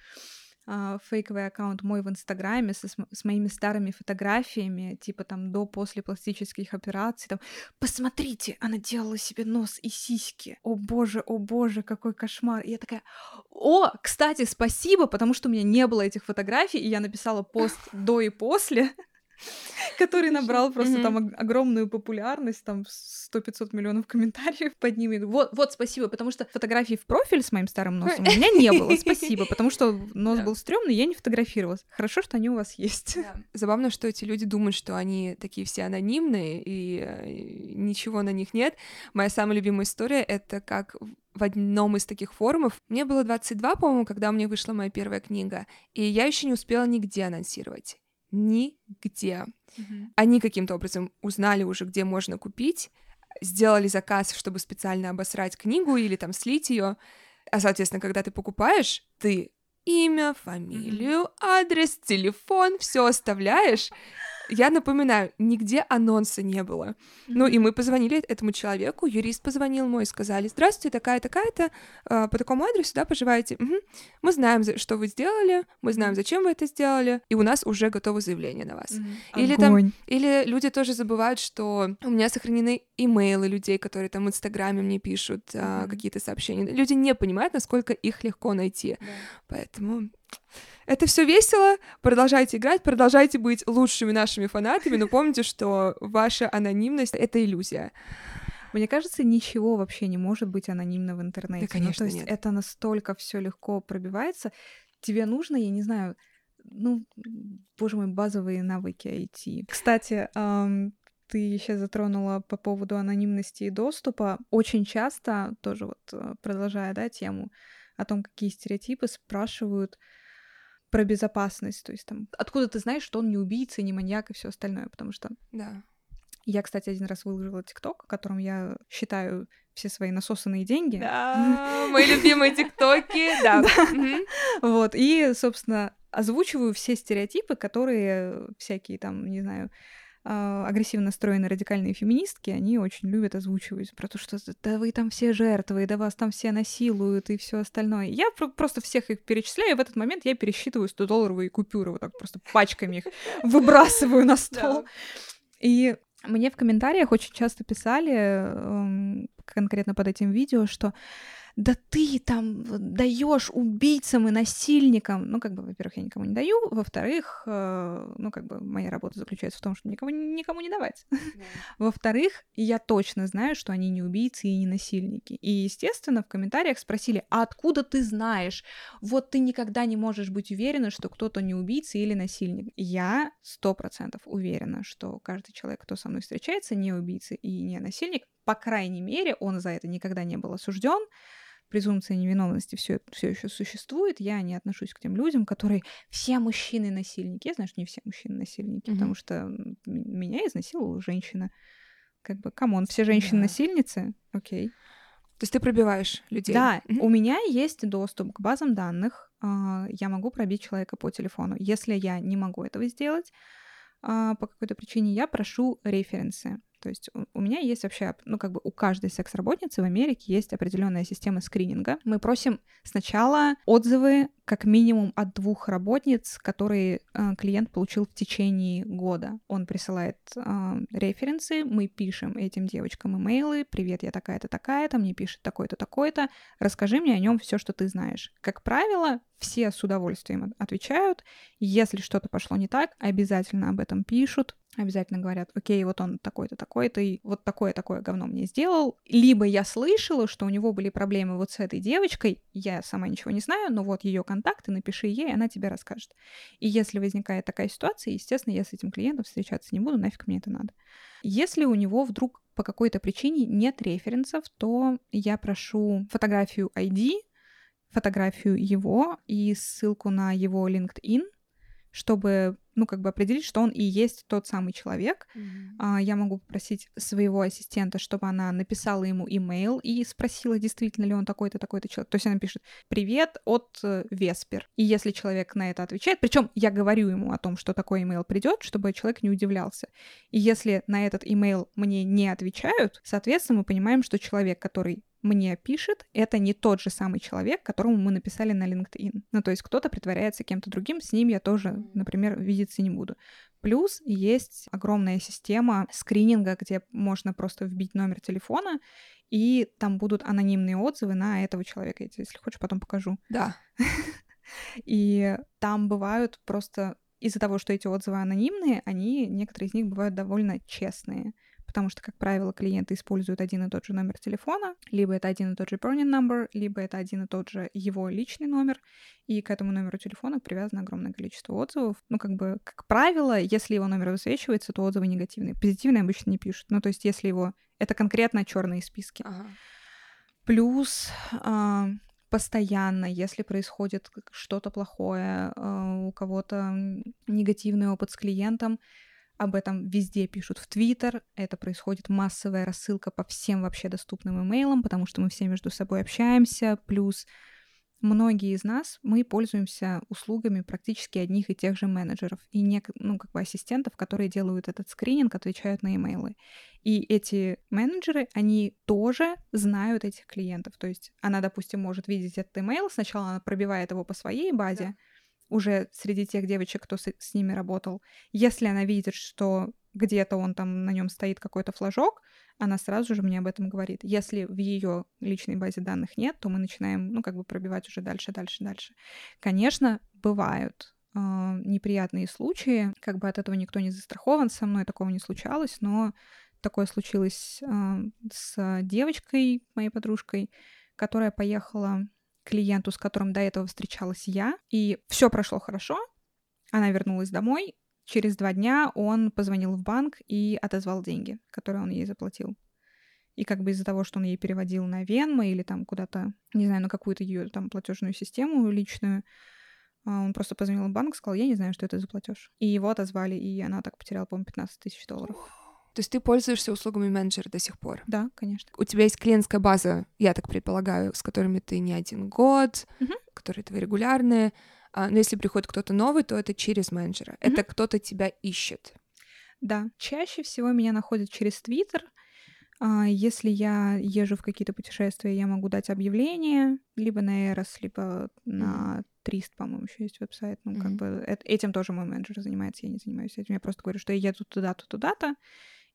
а, фейковый аккаунт мой в Инстаграме со, с моими старыми фотографиями, типа там до-после пластических операций, там, посмотрите, она делала себе нос и сиськи. О боже, о боже, какой кошмар. И я такая, о, кстати, спасибо, потому что у меня не было этих фотографий, и я написала пост до и после. который набрал просто там огромную популярность, там 100-500 миллионов комментариев под ними. Вот, вот, спасибо, потому что фотографий в профиль с моим старым носом у меня не было, спасибо, потому что нос был стрёмный, я не фотографировалась. Хорошо, что они у вас есть. Забавно, что эти люди думают, что они такие все анонимные, и э, ничего на них нет. Моя самая любимая история — это как в одном из таких форумов. Мне было 22, по-моему, когда у меня вышла моя первая книга, и я еще не успела нигде анонсировать нигде. Mm-hmm. Они каким-то образом узнали уже, где можно купить, сделали заказ, чтобы специально обосрать книгу или там слить ее. А, соответственно, когда ты покупаешь, ты имя, фамилию, адрес, телефон, все оставляешь, я напоминаю, нигде анонса не было. Ну и мы позвонили этому человеку, юрист позвонил мой, сказали, здравствуйте, такая-такая-то, э, по такому адресу, да, поживаете? Угу. Мы знаем, что вы сделали, мы знаем, зачем вы это сделали, и у нас уже готово заявление на вас. Угу. Или там, или люди тоже забывают, что у меня сохранены имейлы людей, которые там в Инстаграме мне пишут угу. какие-то сообщения. Люди не понимают, насколько их легко найти. Да. Поэтому это все весело, продолжайте играть, продолжайте быть лучшими нашими фанатами, но помните, что ваша анонимность — это иллюзия. Мне кажется, ничего вообще не может быть анонимно в интернете. Да, конечно, ну, то есть нет. это настолько все легко пробивается. Тебе нужно, я не знаю, ну, боже мой, базовые навыки IT. Кстати, эм, ты сейчас затронула по поводу анонимности и доступа. Очень часто, тоже вот э, продолжая, да, тему о том, какие стереотипы спрашивают, про безопасность, то есть там, откуда ты знаешь, что он не убийца, не маньяк и все остальное, потому что... Да. Я, кстати, один раз выложила ТикТок, в котором я считаю все свои насосанные деньги. Да, мои любимые ТикТоки, да. Вот, и, собственно, озвучиваю все стереотипы, которые всякие там, не знаю, агрессивно настроенные радикальные феминистки, они очень любят озвучивать про то, что да вы там все жертвы, да вас там все насилуют и все остальное. Я просто всех их перечисляю, и в этот момент я пересчитываю 100-долларовые купюры, вот так просто пачками их выбрасываю на стол. И мне в комментариях очень часто писали, эм, конкретно под этим видео, что да ты там даешь убийцам и насильникам. Ну, как бы, во-первых, я никому не даю, во-вторых, э, ну, как бы, моя работа заключается в том, что никому, никому не давать. Yeah. Во-вторых, я точно знаю, что они не убийцы и не насильники. И, естественно, в комментариях спросили, а откуда ты знаешь? Вот ты никогда не можешь быть уверена, что кто-то не убийца или насильник. Я сто процентов уверена, что каждый человек, кто со мной встречается, не убийца и не насильник. По крайней мере, он за это никогда не был осужден презумпция невиновности все, все еще существует, я не отношусь к тем людям, которые все мужчины насильники. Я знаю, что не все мужчины насильники, mm-hmm. потому что меня изнасиловала женщина. Как бы, come on, все женщины насильницы, окей. То есть ты пробиваешь людей? Да, mm-hmm. у меня есть доступ к базам данных. А, я могу пробить человека по телефону. Если я не могу этого сделать, а, по какой-то причине я прошу референсы. То есть у меня есть вообще, ну как бы у каждой секс-работницы в Америке есть определенная система скрининга. Мы просим сначала отзывы как минимум от двух работниц, которые э, клиент получил в течение года. Он присылает э, референсы, мы пишем этим девочкам имейлы, привет, я такая-то, такая-то, мне пишет такой-то, такой-то, расскажи мне о нем все, что ты знаешь. Как правило, все с удовольствием отвечают. Если что-то пошло не так, обязательно об этом пишут, обязательно говорят, окей, вот он такой-то, такой-то, и вот такое-такое говно мне сделал. Либо я слышала, что у него были проблемы вот с этой девочкой, я сама ничего не знаю, но вот ее контакты, напиши ей, она тебе расскажет. И если возникает такая ситуация, естественно, я с этим клиентом встречаться не буду, нафиг мне это надо. Если у него вдруг по какой-то причине нет референсов, то я прошу фотографию ID, фотографию его и ссылку на его LinkedIn, чтобы, ну, как бы определить, что он и есть тот самый человек. Mm-hmm. Я могу попросить своего ассистента, чтобы она написала ему имейл и спросила, действительно ли он такой-то, такой-то человек. То есть она пишет «Привет от э, Веспер». И если человек на это отвечает, причем я говорю ему о том, что такой имейл придет, чтобы человек не удивлялся. И если на этот имейл мне не отвечают, соответственно, мы понимаем, что человек, который мне пишет, это не тот же самый человек, которому мы написали на LinkedIn. Ну, то есть кто-то притворяется кем-то другим, с ним я тоже, например, видеться не буду. Плюс есть огромная система скрининга, где можно просто вбить номер телефона, и там будут анонимные отзывы на этого человека. Я тебе, если хочешь, потом покажу. Да. И там бывают просто из-за того, что эти отзывы анонимные, они, некоторые из них бывают довольно честные потому что, как правило, клиенты используют один и тот же номер телефона, либо это один и тот же burning number, либо это один и тот же его личный номер, и к этому номеру телефона привязано огромное количество отзывов. Ну, как бы, как правило, если его номер высвечивается, то отзывы негативные. Позитивные обычно не пишут. Ну, то есть, если его... Это конкретно черные списки. Ага. Плюс э, постоянно, если происходит что-то плохое, э, у кого-то негативный опыт с клиентом, об этом везде пишут в Твиттер. Это происходит массовая рассылка по всем вообще доступным имейлам, потому что мы все между собой общаемся. Плюс многие из нас, мы пользуемся услугами практически одних и тех же менеджеров и не, ну, как бы ассистентов, которые делают этот скрининг, отвечают на имейлы. И эти менеджеры, они тоже знают этих клиентов. То есть она, допустим, может видеть этот имейл, сначала она пробивает его по своей базе, да уже среди тех девочек, кто с, с ними работал, если она видит, что где-то он там на нем стоит какой-то флажок, она сразу же мне об этом говорит. Если в ее личной базе данных нет, то мы начинаем, ну, как бы пробивать уже дальше, дальше, дальше. Конечно, бывают э, неприятные случаи, как бы от этого никто не застрахован, со мной такого не случалось, но такое случилось э, с девочкой, моей подружкой, которая поехала клиенту, с которым до этого встречалась я, и все прошло хорошо. Она вернулась домой. Через два дня он позвонил в банк и отозвал деньги, которые он ей заплатил. И как бы из-за того, что он ей переводил на Венмо или там куда-то, не знаю, на какую-то ее там платежную систему личную, а, он просто позвонил в банк, сказал, я не знаю, что это за платеж. И его отозвали, и она так потеряла, по-моему, 15 тысяч долларов. То есть ты пользуешься услугами менеджера до сих пор? Да, конечно. У тебя есть клиентская база, я так предполагаю, с которыми ты не один год, угу. которые твои регулярные. А, но если приходит кто-то новый, то это через менеджера. Угу. Это кто-то тебя ищет. Да, чаще всего меня находят через Твиттер. А, если я езжу в какие-то путешествия, я могу дать объявление либо на Эрос, либо на Трист, по-моему, еще есть веб-сайт. Ну, mm-hmm. как бы этим тоже мой менеджер занимается, я не занимаюсь этим. Я просто говорю, что я еду туда-то, туда-то,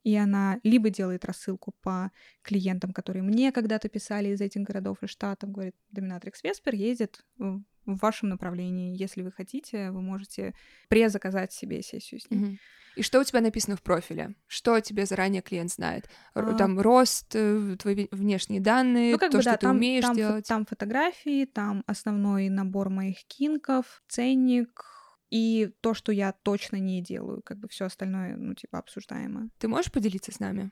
и она либо делает рассылку по клиентам, которые мне когда-то писали из этих городов и штатов, говорит, Доминатрикс Веспер ездит в вашем направлении. Если вы хотите, вы можете презаказать себе сессию с ним. Mm-hmm. И что у тебя написано в профиле? Что тебе заранее клиент знает? А... Там рост, э, твои внешние данные, ну, как то, бы, что да, ты там, умеешь там, делать. Там фотографии, там основной набор моих кинков, ценник, и то, что я точно не делаю, как бы все остальное, ну, типа, обсуждаемо. Ты можешь поделиться с нами?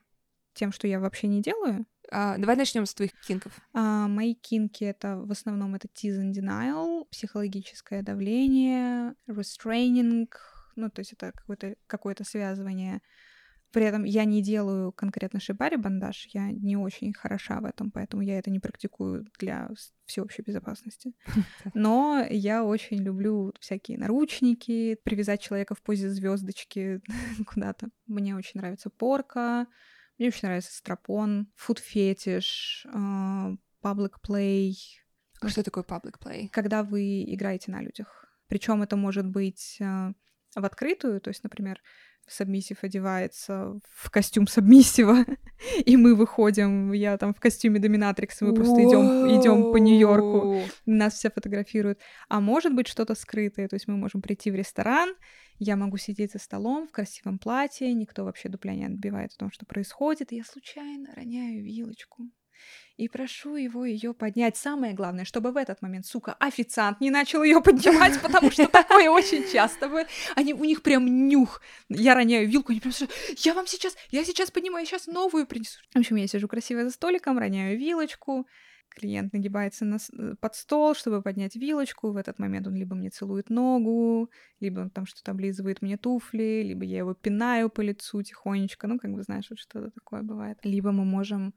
Тем, что я вообще не делаю? А, давай начнем с твоих кинков. А, мои кинки это в основном это tease and denial, психологическое давление, restraining, ну, то есть это какое-то какое связывание при этом я не делаю конкретно шибари бандаж, я не очень хороша в этом, поэтому я это не практикую для всеобщей безопасности. Но я очень люблю всякие наручники, привязать человека в позе звездочки куда-то. Мне очень нравится порка, мне очень нравится стропон, фуд-фетиш, а, public play. А что такое public play? Когда вы играете на людях. Причем это может быть а, в открытую, то есть, например, Сабмиссив одевается в костюм сабмиссива, и мы выходим, я там в костюме доминатрикса, мы просто идем идем по Нью-Йорку, нас все фотографируют. А может быть что-то скрытое, то есть мы можем прийти в ресторан, я могу сидеть за столом в красивом платье, никто вообще дупля не отбивает о том, что происходит, и я случайно роняю вилочку и прошу его ее поднять. Самое главное, чтобы в этот момент, сука, официант не начал ее поднимать, потому что такое очень часто бывает. Они, у них прям нюх. Я роняю вилку, они прям я вам сейчас, я сейчас поднимаю, я сейчас новую принесу. В общем, я сижу красиво за столиком, роняю вилочку, клиент нагибается на, э, под стол, чтобы поднять вилочку. В этот момент он либо мне целует ногу, либо он там что-то облизывает мне туфли, либо я его пинаю по лицу тихонечко. Ну, как бы, знаешь, вот что-то такое бывает. Либо мы можем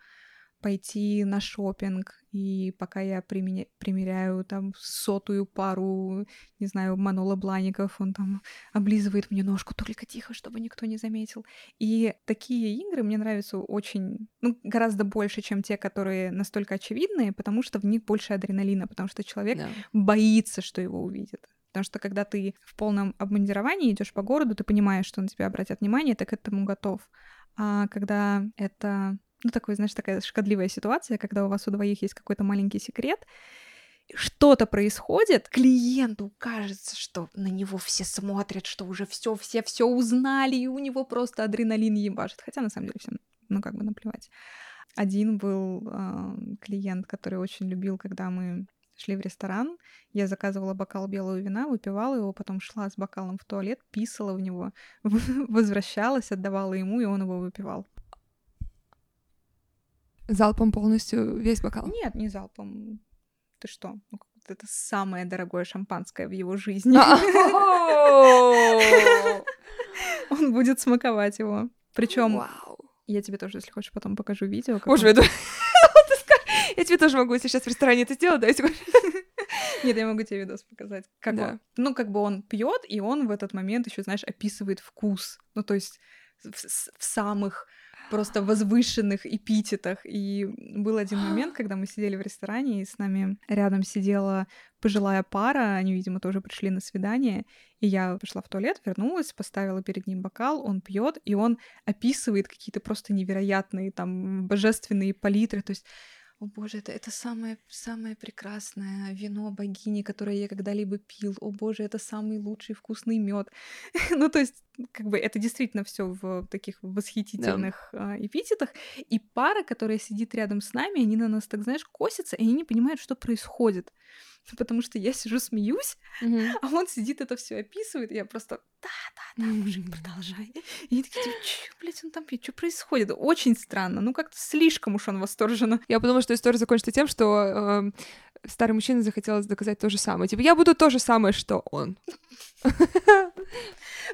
пойти на шопинг, и пока я применя... примеряю там сотую пару, не знаю, манолоблаников, он там облизывает мне ножку, только тихо, чтобы никто не заметил. И такие игры мне нравятся очень, ну, гораздо больше, чем те, которые настолько очевидные, потому что в них больше адреналина, потому что человек да. боится, что его увидят. Потому что когда ты в полном обмундировании идешь по городу, ты понимаешь, что на тебя обратят внимание, ты к этому готов. А когда это ну, такой, знаешь, такая шкодливая ситуация, когда у вас у двоих есть какой-то маленький секрет, что-то происходит, клиенту кажется, что на него все смотрят, что уже все, все, все узнали, и у него просто адреналин ебашит. Хотя на самом деле всем, ну, как бы наплевать. Один был э, клиент, который очень любил, когда мы шли в ресторан, я заказывала бокал белого вина, выпивала его, потом шла с бокалом в туалет, писала в него, возвращалась, отдавала ему, и он его выпивал. Залпом полностью весь бокал? Нет, не залпом. Ты что? Ну, это самое дорогое шампанское в его жизни. Он будет смаковать его. Причем я тебе тоже, если хочешь, потом покажу видео. Боже, я тебе тоже могу сейчас в ресторане это сделать, да, Нет, я могу тебе видос показать. Как да. он, ну, как бы он пьет, и он в этот момент еще, знаешь, описывает вкус. Ну, то есть в, в самых просто возвышенных эпитетах. И был один момент, когда мы сидели в ресторане, и с нами рядом сидела пожилая пара, они, видимо, тоже пришли на свидание, и я пошла в туалет, вернулась, поставила перед ним бокал, он пьет, и он описывает какие-то просто невероятные там божественные палитры, то есть о боже, это, это самое, самое прекрасное вино богини, которое я когда-либо пил. О боже, это самый лучший вкусный мед. ну, то есть, как бы это действительно все в таких восхитительных да. эпитетах. И пара, которая сидит рядом с нами, они на нас так, знаешь, косятся, и они не понимают, что происходит. потому что я сижу, смеюсь, mm-hmm. а он сидит это все описывает, и я просто да, да, да, мужик, mm-hmm. продолжай. И они такие, что, блядь, он там пьет, что происходит? Очень странно, ну как-то слишком уж он восторженно. Я подумала, что история закончится тем, что э, старый мужчина захотелось доказать то же самое. Типа, я буду то же самое, что он.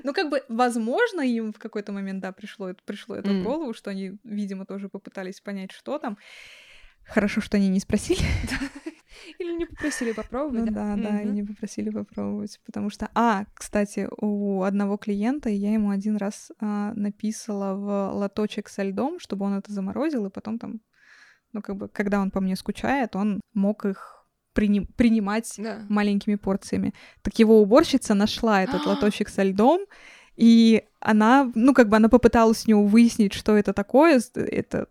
Ну, как бы, возможно, им в какой-то момент, да, пришло, пришло это в голову, что они, видимо, тоже попытались понять, что там. Хорошо, что они не спросили. Или не попросили попробовать. Ну, да, да, да, и не попросили попробовать. Потому что... А, кстати, у одного клиента я ему один раз а, написала в лоточек со льдом, чтобы он это заморозил, и потом там, ну, как бы, когда он по мне скучает, он мог их приним- принимать да. маленькими порциями. Так его уборщица нашла этот лоточек со льдом, и она, ну, как бы она попыталась у него выяснить, что это такое, это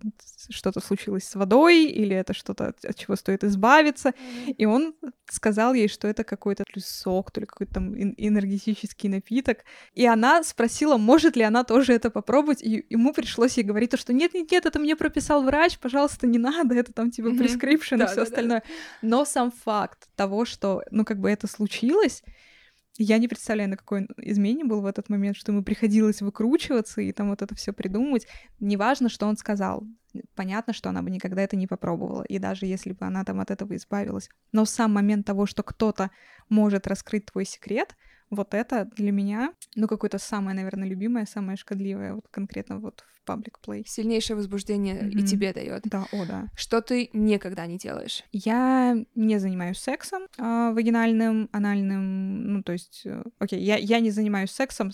что-то случилось с водой, или это что-то, от чего стоит избавиться. Mm-hmm. И он сказал ей, что это какой-то сок, то ли какой-то там энергетический напиток. И она спросила, может ли она тоже это попробовать, и ему пришлось ей говорить то, что нет-нет-нет, это мне прописал врач, пожалуйста, не надо, это там типа mm-hmm. и все остальное. Но сам факт того, что, ну, как бы это случилось, я не представляю, на какой измене был в этот момент, что ему приходилось выкручиваться и там вот это все придумывать. Неважно, что он сказал. Понятно, что она бы никогда это не попробовала, и даже если бы она там от этого избавилась. Но сам момент того, что кто-то может раскрыть твой секрет, вот это для меня, ну, какое-то самое, наверное, любимое, самое шкодливое, вот конкретно вот в public play. Сильнейшее возбуждение mm-hmm. и тебе дает. Да, о, да. Что ты никогда не делаешь? Я не занимаюсь сексом э, вагинальным, анальным, ну, то есть, э, окей, я, я не занимаюсь сексом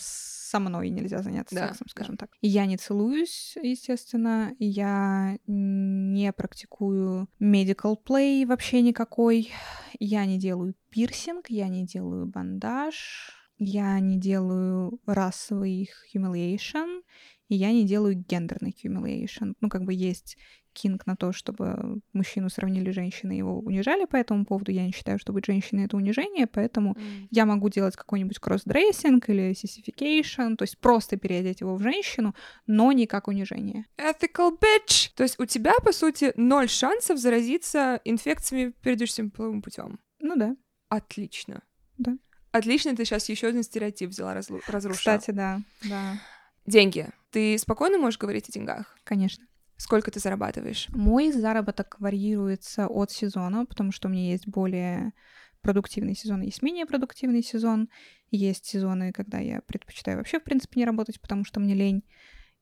со мной нельзя заняться да, сексом, скажем да. так. Я не целуюсь, естественно, я не практикую medical play вообще никакой, я не делаю пирсинг, я не делаю бандаж, я не делаю расовый humiliation, и я не делаю гендерный humiliation. Ну, как бы есть кинк на то, чтобы мужчину сравнили с женщиной и его унижали по этому поводу. Я не считаю, что быть женщиной — это унижение, поэтому mm. я могу делать какой-нибудь cross-dressing или sissification, то есть просто переодеть его в женщину, но не как унижение. Ethical bitch! То есть у тебя, по сути, ноль шансов заразиться инфекциями передышным половым путем. Ну да. Отлично. Да. Отлично, ты сейчас еще один стереотип взяла, разрушила. Кстати, да, да. Деньги. Ты спокойно можешь говорить о деньгах? Конечно. Сколько ты зарабатываешь? Мой заработок варьируется от сезона, потому что у меня есть более продуктивный сезон, есть менее продуктивный сезон. Есть сезоны, когда я предпочитаю вообще, в принципе, не работать, потому что мне лень.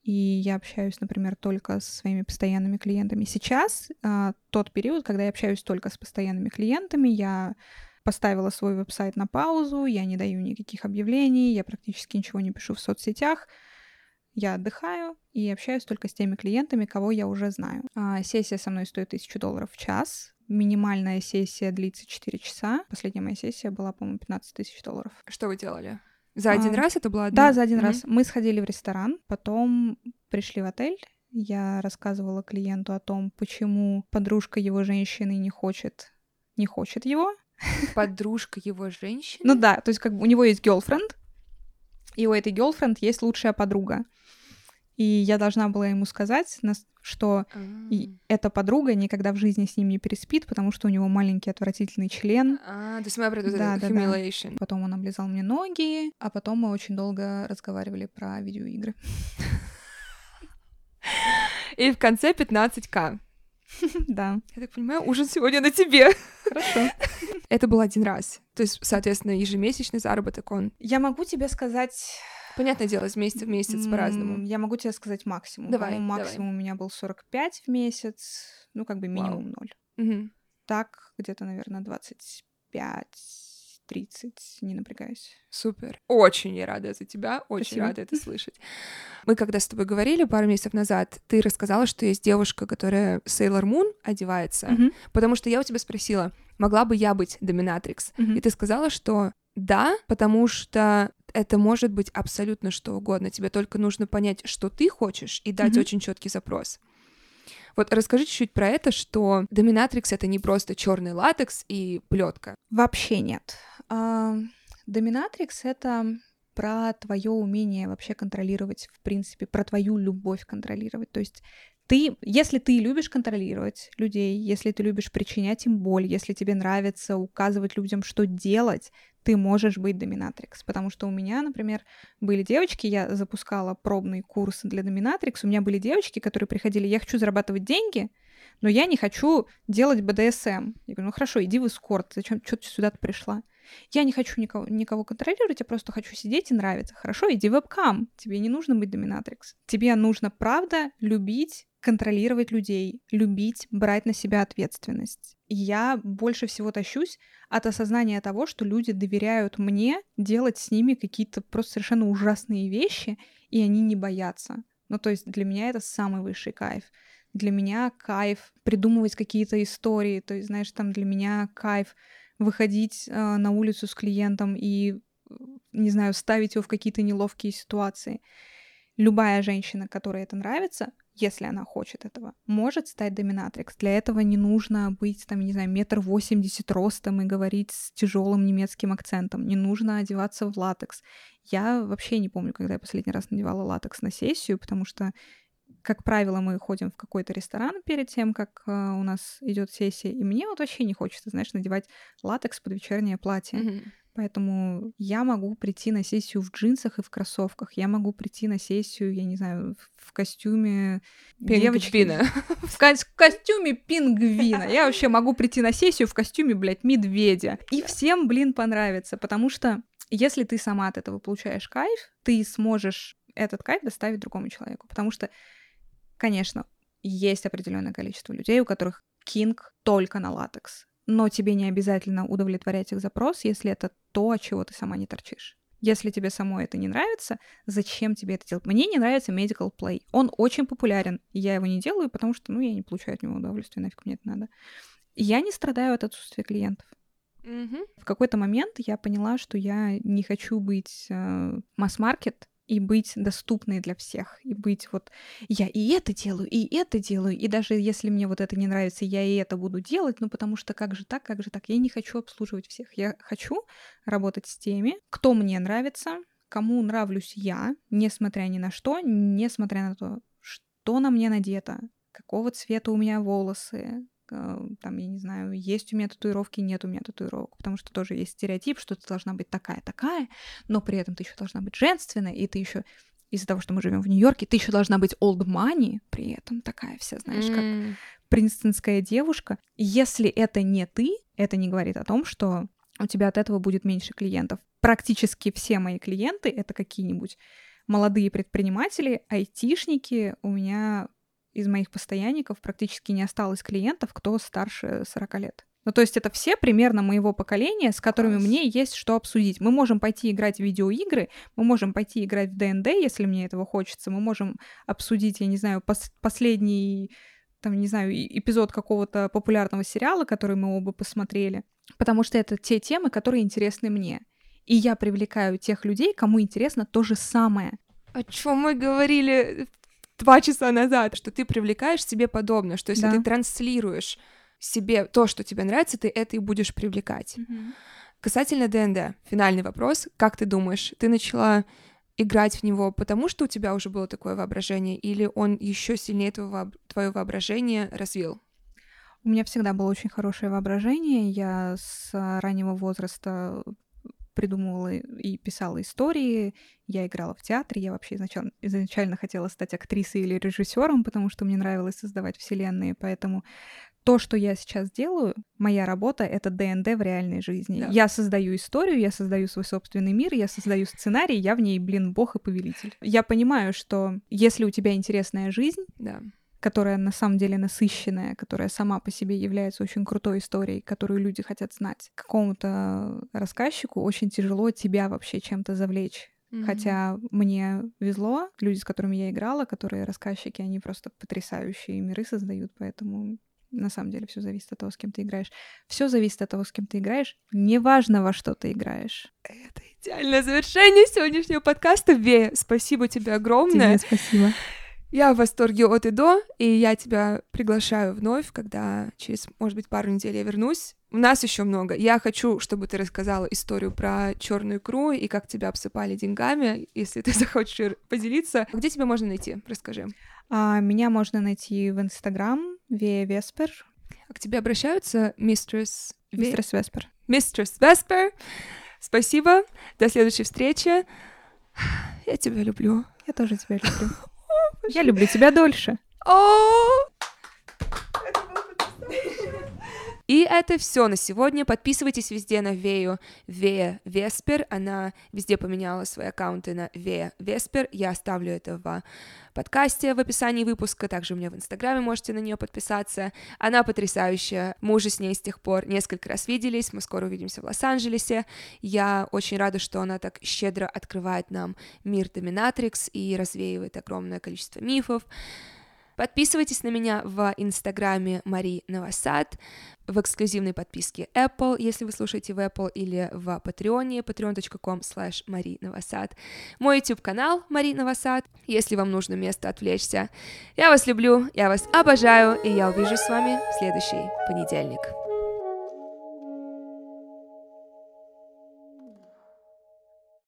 И я общаюсь, например, только со своими постоянными клиентами. Сейчас а, тот период, когда я общаюсь только с постоянными клиентами, я поставила свой веб-сайт на паузу, я не даю никаких объявлений, я практически ничего не пишу в соцсетях. Я отдыхаю и общаюсь только с теми клиентами, кого я уже знаю. А, сессия со мной стоит 1000 долларов в час. Минимальная сессия длится 4 часа. Последняя моя сессия была, по-моему, 15 тысяч долларов. Что вы делали? За один а, раз это было одна? Да, за один mm-hmm. раз. Мы сходили в ресторан, потом пришли в отель. Я рассказывала клиенту о том, почему подружка его женщины не хочет, не хочет его. Подружка его женщины? Ну да, то есть как бы у него есть girlfriend, и у этой girlfriend есть лучшая подруга. И я должна была ему сказать, что и эта подруга никогда в жизни с ним не переспит, потому что у него маленький отвратительный член. А, то есть мы да, да, humiliation. Да. Потом он облизал мне ноги, а потом мы очень долго разговаривали про видеоигры. И в конце 15к. Да. Я так понимаю, ужин сегодня на тебе. Хорошо. Это был один раз. То есть, соответственно, ежемесячный заработок он... Я могу тебе сказать Понятное дело, с месяца в месяц по-разному. Я могу тебе сказать максимум. Давай, максимум давай. у меня был 45 в месяц, ну, как бы минимум ноль. Угу. Так, где-то, наверное, 25 30, не напрягаюсь. Супер. Очень я рада за тебя, очень Спасибо. рада это слышать. Мы когда с тобой говорили пару месяцев назад, ты рассказала, что есть девушка, которая Sailor Moon одевается, mm-hmm. потому что я у тебя спросила, могла бы я быть доминатрикс? Mm-hmm. И ты сказала, что да, потому что это может быть абсолютно что угодно. Тебе только нужно понять, что ты хочешь, и дать mm-hmm. очень четкий запрос. Вот расскажи чуть-чуть про это, что доминатрикс это не просто черный латекс и плетка. Вообще нет. А, доминатрикс это про твое умение вообще контролировать, в принципе, про твою любовь контролировать. То есть ты, если ты любишь контролировать людей, если ты любишь причинять им боль, если тебе нравится указывать людям, что делать, ты можешь быть доминатрикс. Потому что у меня, например, были девочки, я запускала пробный курс для доминатрикс, у меня были девочки, которые приходили, я хочу зарабатывать деньги, но я не хочу делать БДСМ. Я говорю, ну хорошо, иди в эскорт, зачем, что ты сюда пришла? Я не хочу никого, никого контролировать, я просто хочу сидеть и нравиться. Хорошо, иди вебкам. Тебе не нужно быть доминатрикс. Тебе нужно, правда, любить контролировать людей, любить, брать на себя ответственность. Я больше всего тащусь от осознания того, что люди доверяют мне делать с ними какие-то просто совершенно ужасные вещи, и они не боятся. Ну, то есть для меня это самый высший кайф. Для меня кайф придумывать какие-то истории. То есть, знаешь, там для меня кайф выходить э, на улицу с клиентом и, не знаю, ставить его в какие-то неловкие ситуации. Любая женщина, которой это нравится, если она хочет этого, может стать доминатрикс. Для этого не нужно быть, там, не знаю, метр восемьдесят ростом и говорить с тяжелым немецким акцентом. Не нужно одеваться в латекс. Я вообще не помню, когда я последний раз надевала латекс на сессию, потому что как правило, мы ходим в какой-то ресторан перед тем, как э, у нас идет сессия, и мне вот вообще не хочется, знаешь, надевать латекс под вечернее платье. Mm-hmm. Поэтому я могу прийти на сессию в джинсах и в кроссовках. Я могу прийти на сессию, я не знаю, в костюме пингвина. В, ко- в костюме пингвина. Я вообще могу прийти на сессию в костюме, блядь, медведя. И всем, блин, понравится, потому что если ты сама от этого получаешь кайф, ты сможешь этот кайф доставить другому человеку. Потому что, конечно, есть определенное количество людей, у которых кинг только на латекс но тебе не обязательно удовлетворять их запрос, если это то, от чего ты сама не торчишь. Если тебе самой это не нравится, зачем тебе это делать? Мне не нравится medical play. Он очень популярен. Я его не делаю, потому что, ну, я не получаю от него удовольствия, нафиг мне это надо. Я не страдаю от отсутствия клиентов. Mm-hmm. В какой-то момент я поняла, что я не хочу быть э, масс-маркет, и быть доступной для всех, и быть вот я и это делаю, и это делаю, и даже если мне вот это не нравится, я и это буду делать, ну потому что как же так, как же так, я не хочу обслуживать всех, я хочу работать с теми, кто мне нравится, кому нравлюсь я, несмотря ни на что, несмотря на то, что на мне надето, какого цвета у меня волосы, там, я не знаю, есть у меня татуировки, нет у меня татуировок, потому что тоже есть стереотип, что ты должна быть такая-такая, но при этом ты еще должна быть женственной, и ты еще из-за того, что мы живем в Нью-Йорке, ты еще должна быть old money при этом, такая вся, знаешь, mm. как принстонская девушка. Если это не ты, это не говорит о том, что у тебя от этого будет меньше клиентов. Практически все мои клиенты — это какие-нибудь молодые предприниматели, айтишники. У меня из моих постоянников практически не осталось клиентов, кто старше 40 лет. Ну, то есть это все примерно моего поколения, с которыми мне есть что обсудить. Мы можем пойти играть в видеоигры, мы можем пойти играть в ДНД, если мне этого хочется, мы можем обсудить, я не знаю, пос- последний, там, не знаю, эпизод какого-то популярного сериала, который мы оба посмотрели, потому что это те темы, которые интересны мне. И я привлекаю тех людей, кому интересно то же самое. О чем мы говорили два часа назад, что ты привлекаешь себе подобное, что если да. ты транслируешь себе то, что тебе нравится, ты это и будешь привлекать. Mm-hmm. Касательно ДНД, финальный вопрос. Как ты думаешь, ты начала играть в него, потому что у тебя уже было такое воображение, или он еще сильнее твое, твое воображение развил? У меня всегда было очень хорошее воображение. Я с раннего возраста придумывала и писала истории, я играла в театре, я вообще изначально, изначально хотела стать актрисой или режиссером, потому что мне нравилось создавать вселенные, поэтому то, что я сейчас делаю, моя работа — это ДНД в реальной жизни. Да. Я создаю историю, я создаю свой собственный мир, я создаю сценарий, я в ней, блин, бог и повелитель. Я понимаю, что если у тебя интересная жизнь, да. Которая на самом деле насыщенная, которая сама по себе является очень крутой историей, которую люди хотят знать, какому-то рассказчику очень тяжело тебя вообще чем-то завлечь. Mm-hmm. Хотя мне везло, люди, с которыми я играла, которые рассказчики, они просто потрясающие миры создают, поэтому на самом деле все зависит от того, с кем ты играешь. Все зависит от того, с кем ты играешь. Неважно, во что ты играешь. Это идеальное завершение сегодняшнего подкаста. Ве, спасибо тебе огромное. Тебе спасибо. Я в восторге от и до, и я тебя приглашаю вновь, когда через, может быть, пару недель я вернусь. У нас еще много. Я хочу, чтобы ты рассказала историю про черную икру и как тебя обсыпали деньгами, если ты захочешь поделиться. Где тебя можно найти? Расскажи. А, меня можно найти в Инстаграм, Вея Веспер. А к тебе обращаются, мистерс... Мистерс Веспер. Мистерс Веспер. Спасибо. До следующей встречи. Я тебя люблю. Я тоже тебя люблю. Я люблю тебя дольше. О! И это все на сегодня. Подписывайтесь везде на Вею Вея Веспер. Она везде поменяла свои аккаунты на Вея Веспер. Я оставлю это в подкасте в описании выпуска. Также у меня в Инстаграме можете на нее подписаться. Она потрясающая. Мы уже с ней с тех пор несколько раз виделись. Мы скоро увидимся в Лос-Анджелесе. Я очень рада, что она так щедро открывает нам мир Доминатрикс и развеивает огромное количество мифов. Подписывайтесь на меня в инстаграме Мари Новосад, в эксклюзивной подписке Apple, если вы слушаете в Apple, или в Патреоне, patreon.com slash Новосад. Мой YouTube-канал Мари Новосад, если вам нужно место отвлечься. Я вас люблю, я вас обожаю, и я увижусь с вами в следующий понедельник.